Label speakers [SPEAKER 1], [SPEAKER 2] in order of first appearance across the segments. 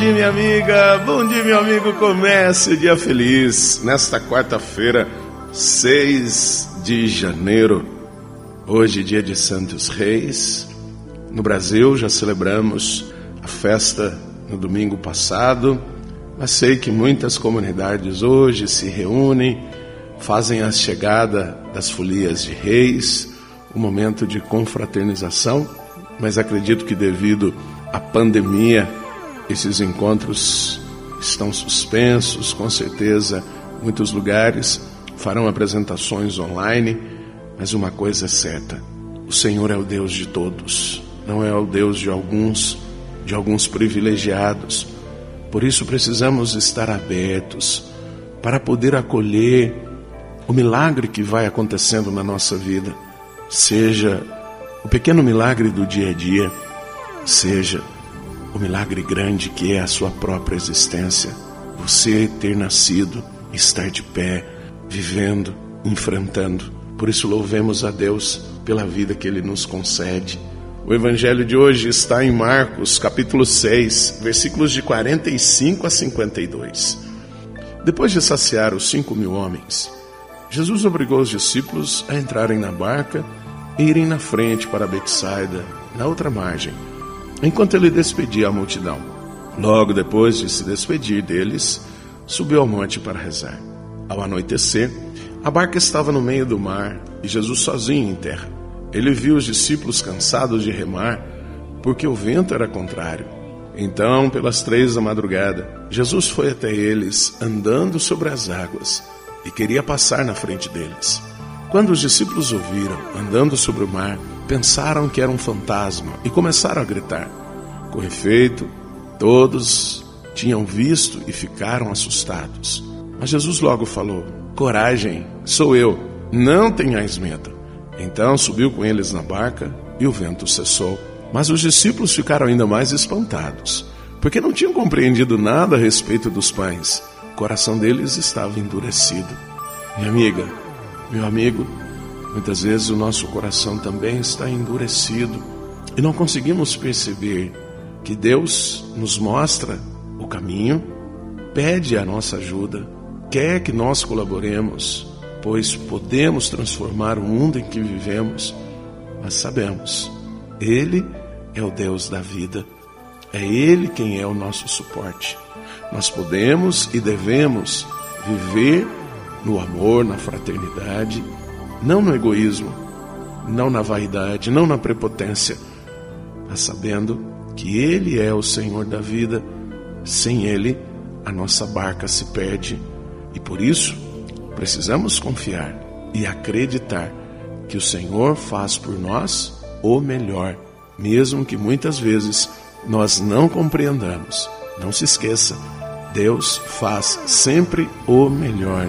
[SPEAKER 1] dia, minha amiga. Bom dia, meu amigo. Comece o dia feliz nesta quarta-feira, 6 de janeiro. Hoje, dia de Santos Reis. No Brasil, já celebramos a festa no domingo passado, mas sei que muitas comunidades hoje se reúnem, fazem a chegada das folias de reis, um momento de confraternização, mas acredito que devido à pandemia, esses encontros estão suspensos, com certeza, muitos lugares farão apresentações online, mas uma coisa é certa: o Senhor é o Deus de todos, não é o Deus de alguns, de alguns privilegiados. Por isso precisamos estar abertos para poder acolher o milagre que vai acontecendo na nossa vida, seja o pequeno milagre do dia a dia, seja o milagre grande que é a sua própria existência, você ter nascido, estar de pé, vivendo, enfrentando. Por isso louvemos a Deus pela vida que ele nos concede. O evangelho de hoje está em Marcos, capítulo 6, versículos de 45 a 52. Depois de saciar os cinco mil homens, Jesus obrigou os discípulos a entrarem na barca e irem na frente para Betsaida, na outra margem enquanto ele despedia a multidão. Logo depois de se despedir deles, subiu ao monte para rezar. Ao anoitecer, a barca estava no meio do mar e Jesus sozinho em terra. Ele viu os discípulos cansados de remar, porque o vento era contrário. Então, pelas três da madrugada, Jesus foi até eles, andando sobre as águas, e queria passar na frente deles. Quando os discípulos ouviram, andando sobre o mar, pensaram que era um fantasma e começaram a gritar. Com efeito, todos tinham visto e ficaram assustados. Mas Jesus logo falou: Coragem, sou eu, não tenhais medo. Então subiu com eles na barca e o vento cessou. Mas os discípulos ficaram ainda mais espantados, porque não tinham compreendido nada a respeito dos pães. O coração deles estava endurecido. Minha amiga, meu amigo, muitas vezes o nosso coração também está endurecido e não conseguimos perceber que Deus nos mostra o caminho, pede a nossa ajuda, quer que nós colaboremos, pois podemos transformar o mundo em que vivemos, mas sabemos, Ele é o Deus da vida, é Ele quem é o nosso suporte. Nós podemos e devemos viver no amor, na fraternidade, não no egoísmo, não na vaidade, não na prepotência, mas sabendo que Ele é o Senhor da vida. Sem Ele, a nossa barca se perde e por isso precisamos confiar e acreditar que o Senhor faz por nós o melhor, mesmo que muitas vezes nós não compreendamos. Não se esqueça, Deus faz sempre o melhor.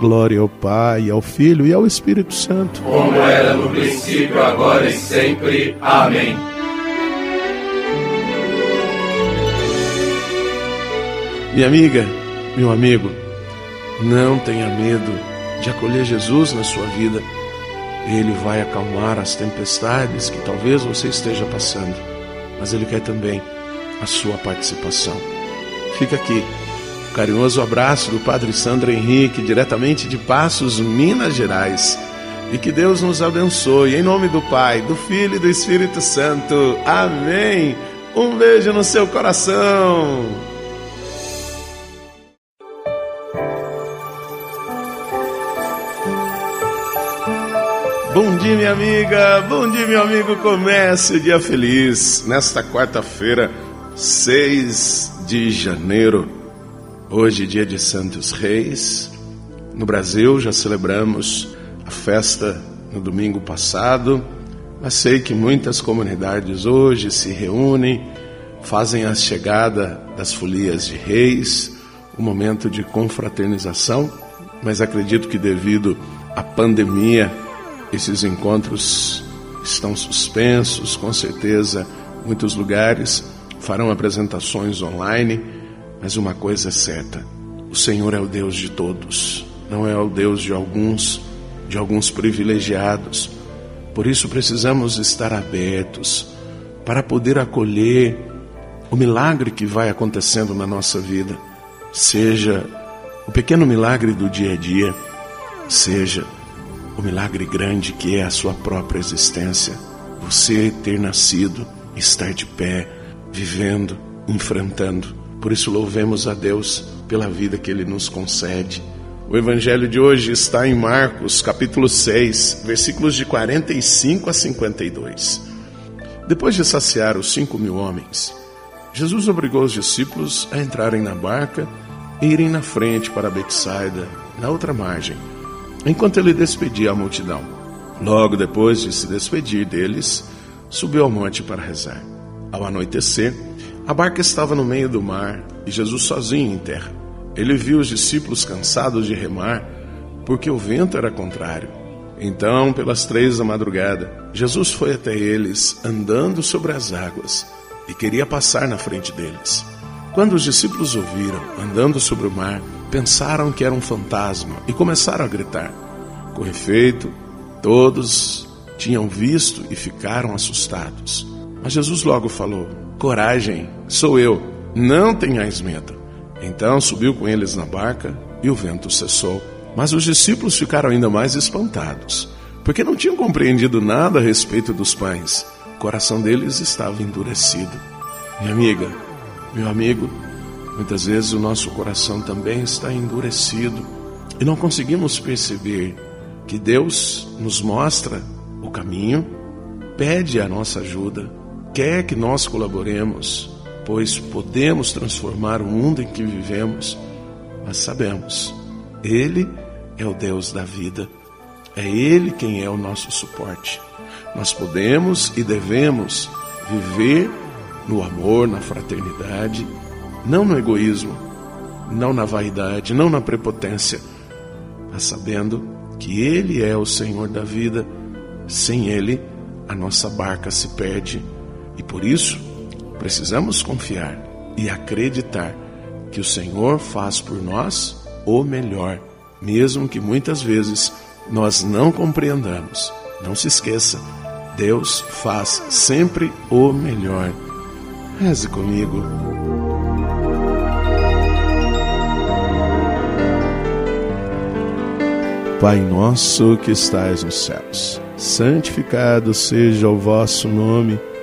[SPEAKER 1] Glória ao Pai, ao Filho e ao Espírito Santo.
[SPEAKER 2] Como era no princípio, agora e sempre. Amém.
[SPEAKER 1] Minha amiga, meu amigo, não tenha medo de acolher Jesus na sua vida. Ele vai acalmar as tempestades que talvez você esteja passando, mas Ele quer também a sua participação. Fica aqui Carinhoso abraço do Padre Sandro Henrique, diretamente de Passos, Minas Gerais. E que Deus nos abençoe, em nome do Pai, do Filho e do Espírito Santo. Amém. Um beijo no seu coração. Bom dia, minha amiga. Bom dia, meu amigo. Comece o dia feliz nesta quarta-feira, 6 de janeiro Hoje, dia de Santos Reis. No Brasil, já celebramos a festa no domingo passado, mas sei que muitas comunidades hoje se reúnem, fazem a chegada das folias de reis, o um momento de confraternização, mas acredito que devido à pandemia, esses encontros estão suspensos, com certeza, muitos lugares farão apresentações online, mas uma coisa é certa: o Senhor é o Deus de todos, não é o Deus de alguns, de alguns privilegiados. Por isso precisamos estar abertos para poder acolher o milagre que vai acontecendo na nossa vida, seja o pequeno milagre do dia a dia, seja o milagre grande que é a sua própria existência, você ter nascido, estar de pé, vivendo, enfrentando. Por isso louvemos a Deus pela vida que ele nos concede. O evangelho de hoje está em Marcos, capítulo 6, versículos de 45 a 52. Depois de saciar os cinco mil homens, Jesus obrigou os discípulos a entrarem na barca e irem na frente para Betsaida, na outra margem enquanto ele despedia a multidão. Logo depois de se despedir deles, subiu ao monte para rezar. Ao anoitecer, a barca estava no meio do mar e Jesus sozinho em terra. Ele viu os discípulos cansados de remar, porque o vento era contrário. Então, pelas três da madrugada, Jesus foi até eles, andando sobre as águas, e queria passar na frente deles. Quando os discípulos ouviram, andando sobre o mar, pensaram que era um fantasma e começaram a gritar. Com efeito, todos tinham visto e ficaram assustados. Mas Jesus logo falou: Coragem, sou eu, não tenhais medo. Então subiu com eles na barca e o vento cessou. Mas os discípulos ficaram ainda mais espantados, porque não tinham compreendido nada a respeito dos pães. O coração deles estava endurecido. Minha amiga, meu amigo, Muitas vezes o nosso coração também está endurecido e não conseguimos perceber que Deus nos mostra o caminho, pede a nossa ajuda, quer que nós colaboremos, pois podemos transformar o mundo em que vivemos, mas sabemos, Ele é o Deus da vida, é Ele quem é o nosso suporte. Nós podemos e devemos viver no amor, na fraternidade não no egoísmo, não na vaidade, não na prepotência, mas sabendo que Ele é o Senhor da vida. Sem Ele, a nossa barca se perde e por isso precisamos confiar e acreditar que o Senhor faz por nós o melhor, mesmo que muitas vezes nós não compreendamos. Não se esqueça, Deus faz sempre o melhor. Reze comigo. Pai nosso que estais nos céus, santificado seja o vosso nome,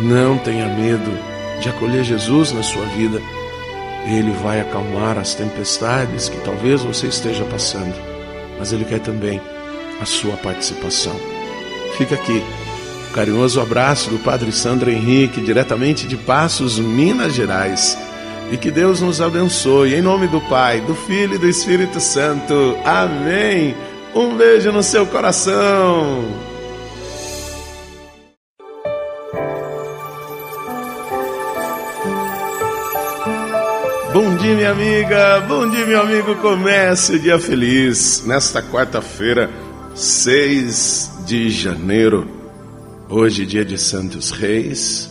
[SPEAKER 1] não tenha medo de acolher Jesus na sua vida. Ele vai acalmar as tempestades que talvez você esteja passando, mas Ele quer também a sua participação. Fica aqui o carinhoso abraço do Padre Sandro Henrique, diretamente de Passos, Minas Gerais. E que Deus nos abençoe, em nome do Pai, do Filho e do Espírito Santo. Amém. Um beijo no seu coração. Bom dia, minha amiga. Bom dia, meu amigo. Comece o dia feliz nesta quarta-feira, 6 de janeiro. Hoje, dia de Santos Reis.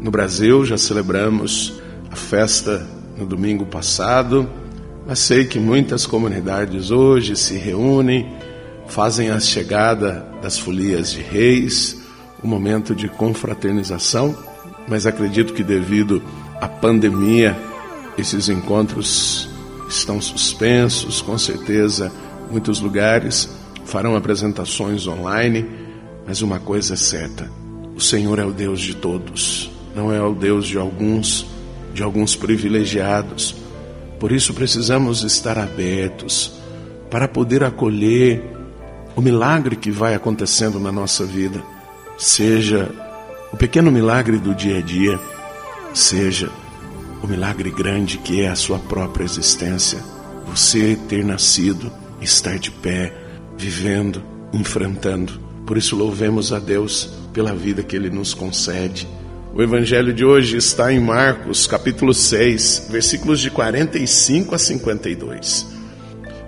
[SPEAKER 1] No Brasil, já celebramos a festa no domingo passado, mas sei que muitas comunidades hoje se reúnem, fazem a chegada das folias de reis, um momento de confraternização, mas acredito que devido à pandemia, esses encontros estão suspensos, com certeza. Muitos lugares farão apresentações online, mas uma coisa é certa: o Senhor é o Deus de todos, não é o Deus de alguns, de alguns privilegiados. Por isso precisamos estar abertos para poder acolher o milagre que vai acontecendo na nossa vida, seja o pequeno milagre do dia a dia, seja o milagre grande que é a sua própria existência, você ter nascido, estar de pé, vivendo, enfrentando. Por isso louvemos a Deus pela vida que ele nos concede. O evangelho de hoje está em Marcos, capítulo 6, versículos de 45 a 52.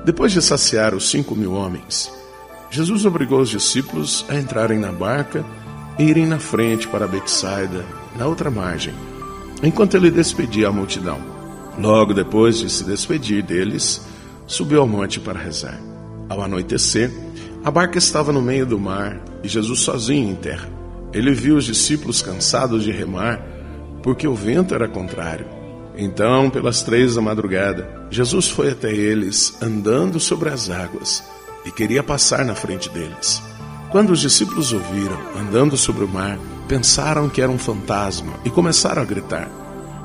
[SPEAKER 1] Depois de saciar os cinco mil homens, Jesus obrigou os discípulos a entrarem na barca e irem na frente para Betsaida, na outra margem enquanto ele despedia a multidão. Logo depois de se despedir deles, subiu ao monte para rezar. Ao anoitecer, a barca estava no meio do mar e Jesus sozinho em terra. Ele viu os discípulos cansados de remar, porque o vento era contrário. Então, pelas três da madrugada, Jesus foi até eles, andando sobre as águas, e queria passar na frente deles. Quando os discípulos ouviram, andando sobre o mar, pensaram que era um fantasma e começaram a gritar.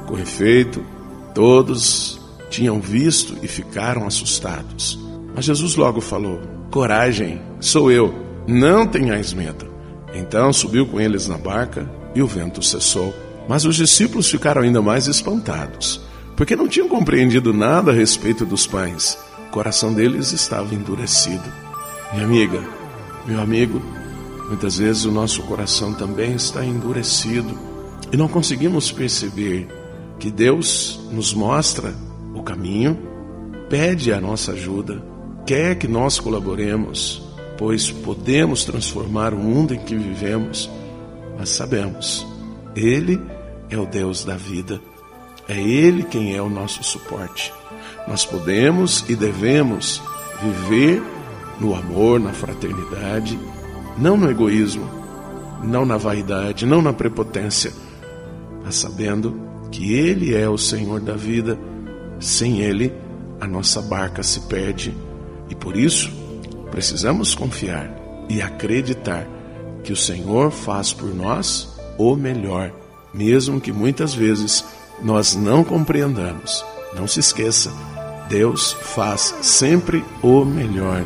[SPEAKER 1] Com efeito, todos tinham visto e ficaram assustados. Mas Jesus logo falou: Coragem, sou eu, não tenhais medo. Então subiu com eles na barca e o vento cessou. Mas os discípulos ficaram ainda mais espantados, porque não tinham compreendido nada a respeito dos pães. O coração deles estava endurecido. Minha amiga, meu amigo, muitas vezes o nosso coração também está endurecido e não conseguimos perceber que Deus nos mostra o caminho, pede a nossa ajuda, quer que nós colaboremos, pois podemos transformar o mundo em que vivemos, mas sabemos, Ele é o Deus da vida, é Ele quem é o nosso suporte. Nós podemos e devemos viver no amor, na fraternidade, não no egoísmo, não na vaidade, não na prepotência, mas sabendo que Ele é o Senhor da vida. Sem Ele, a nossa barca se perde e por isso precisamos confiar e acreditar que o Senhor faz por nós o melhor, mesmo que muitas vezes nós não compreendamos. Não se esqueça, Deus faz sempre o melhor.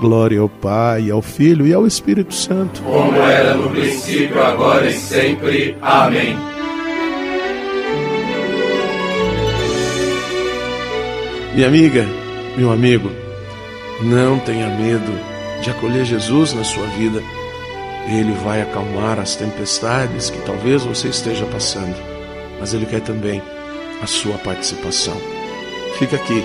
[SPEAKER 1] Glória ao Pai, ao Filho e ao Espírito Santo.
[SPEAKER 2] Como era no princípio, agora e sempre. Amém.
[SPEAKER 1] Minha amiga, meu amigo, não tenha medo de acolher Jesus na sua vida. Ele vai acalmar as tempestades que talvez você esteja passando, mas Ele quer também a sua participação. Fica aqui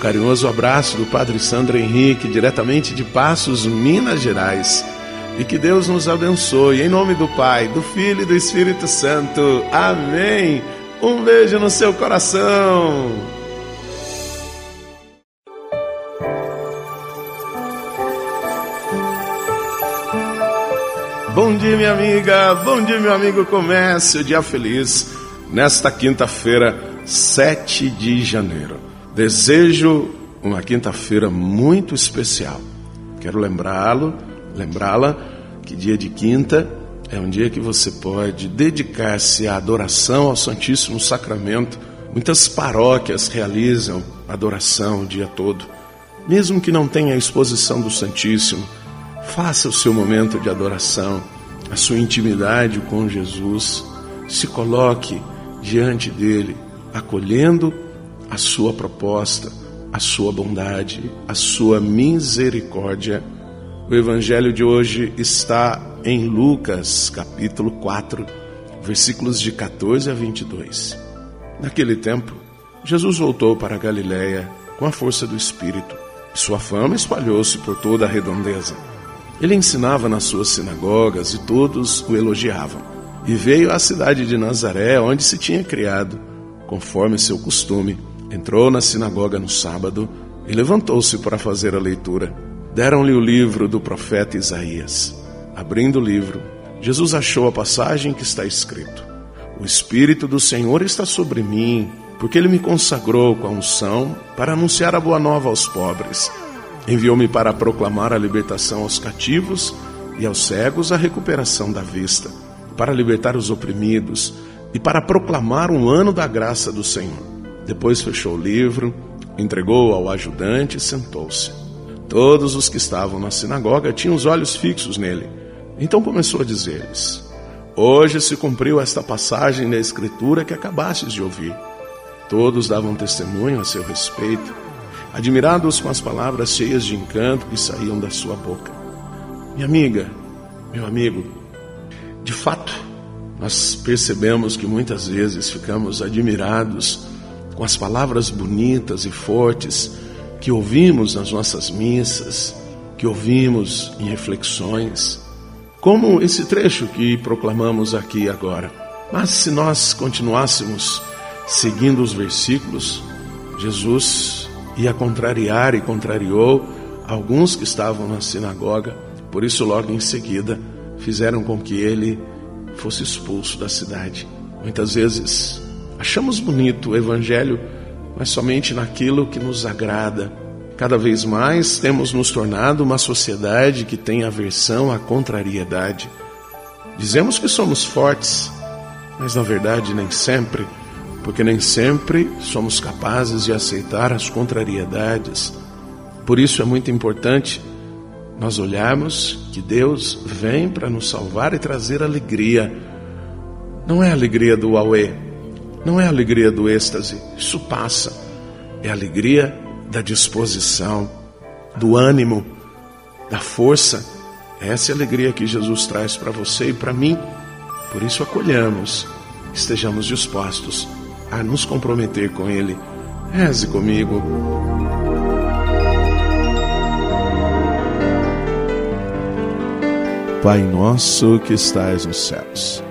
[SPEAKER 1] Carinhoso abraço do Padre Sandro Henrique, diretamente de Passos, Minas Gerais. E que Deus nos abençoe, em nome do Pai, do Filho e do Espírito Santo. Amém. Um beijo no seu coração. Bom dia, minha amiga. Bom dia, meu amigo. Comece o dia feliz nesta quinta-feira, 7 de janeiro. Desejo uma quinta-feira muito especial. Quero lembrá-lo, lembrá-la que dia de quinta é um dia que você pode dedicar-se à adoração ao Santíssimo Sacramento. Muitas paróquias realizam adoração o dia todo. Mesmo que não tenha a exposição do Santíssimo, faça o seu momento de adoração, a sua intimidade com Jesus. Se coloque diante dele, acolhendo a sua proposta, a sua bondade, a sua misericórdia. O evangelho de hoje está em Lucas, capítulo 4, versículos de 14 a 22. Naquele tempo, Jesus voltou para a Galiléia com a força do Espírito. Sua fama espalhou-se por toda a redondeza. Ele ensinava nas suas sinagogas e todos o elogiavam. E veio à cidade de Nazaré, onde se tinha criado, conforme seu costume. Entrou na sinagoga no sábado e levantou-se para fazer a leitura. Deram-lhe o livro do profeta Isaías. Abrindo o livro, Jesus achou a passagem que está escrito: O Espírito do Senhor está sobre mim, porque ele me consagrou com a unção para anunciar a boa nova aos pobres. Enviou-me para proclamar a libertação aos cativos e aos cegos a recuperação da vista, para libertar os oprimidos e para proclamar um ano da graça do Senhor. Depois fechou o livro, entregou ao ajudante e sentou-se. Todos os que estavam na sinagoga tinham os olhos fixos nele. Então começou a dizer-lhes: Hoje se cumpriu esta passagem da Escritura que acabastes de ouvir. Todos davam testemunho a seu respeito, admirados com as palavras cheias de encanto que saíam da sua boca. Minha amiga, meu amigo, de fato, nós percebemos que muitas vezes ficamos admirados com as palavras bonitas e fortes que ouvimos nas nossas missas, que ouvimos em reflexões como esse trecho que proclamamos aqui agora. Mas se nós continuássemos seguindo os versículos, Jesus ia contrariar e contrariou alguns que estavam na sinagoga, por isso, logo em seguida, fizeram com que ele fosse expulso da cidade. Muitas vezes achamos bonito o Evangelho, mas somente naquilo que nos agrada, Cada vez mais temos nos tornado uma sociedade que tem aversão à contrariedade. Dizemos que somos fortes, mas na verdade nem sempre, porque nem sempre somos capazes de aceitar as contrariedades. Por isso é muito importante nós olharmos que Deus vem para nos salvar e trazer alegria. Não é a alegria do auê, não é a alegria do êxtase, isso passa. É a alegria da disposição, do ânimo, da força. Essa é a alegria que Jesus traz para você e para mim. Por isso acolhamos, estejamos dispostos a nos comprometer com Ele. Reze comigo. Pai nosso que estais nos céus,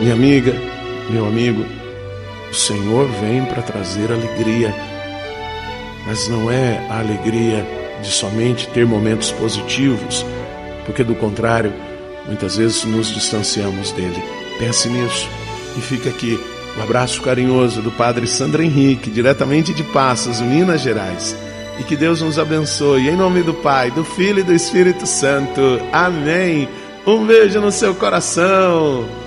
[SPEAKER 1] Minha amiga, meu amigo, o Senhor vem para trazer alegria, mas não é a alegria de somente ter momentos positivos, porque do contrário, muitas vezes nos distanciamos dele. Pense nisso e fica aqui o um abraço carinhoso do Padre Sandro Henrique, diretamente de Passos, Minas Gerais. E que Deus nos abençoe, em nome do Pai, do Filho e do Espírito Santo. Amém. Um beijo no seu coração.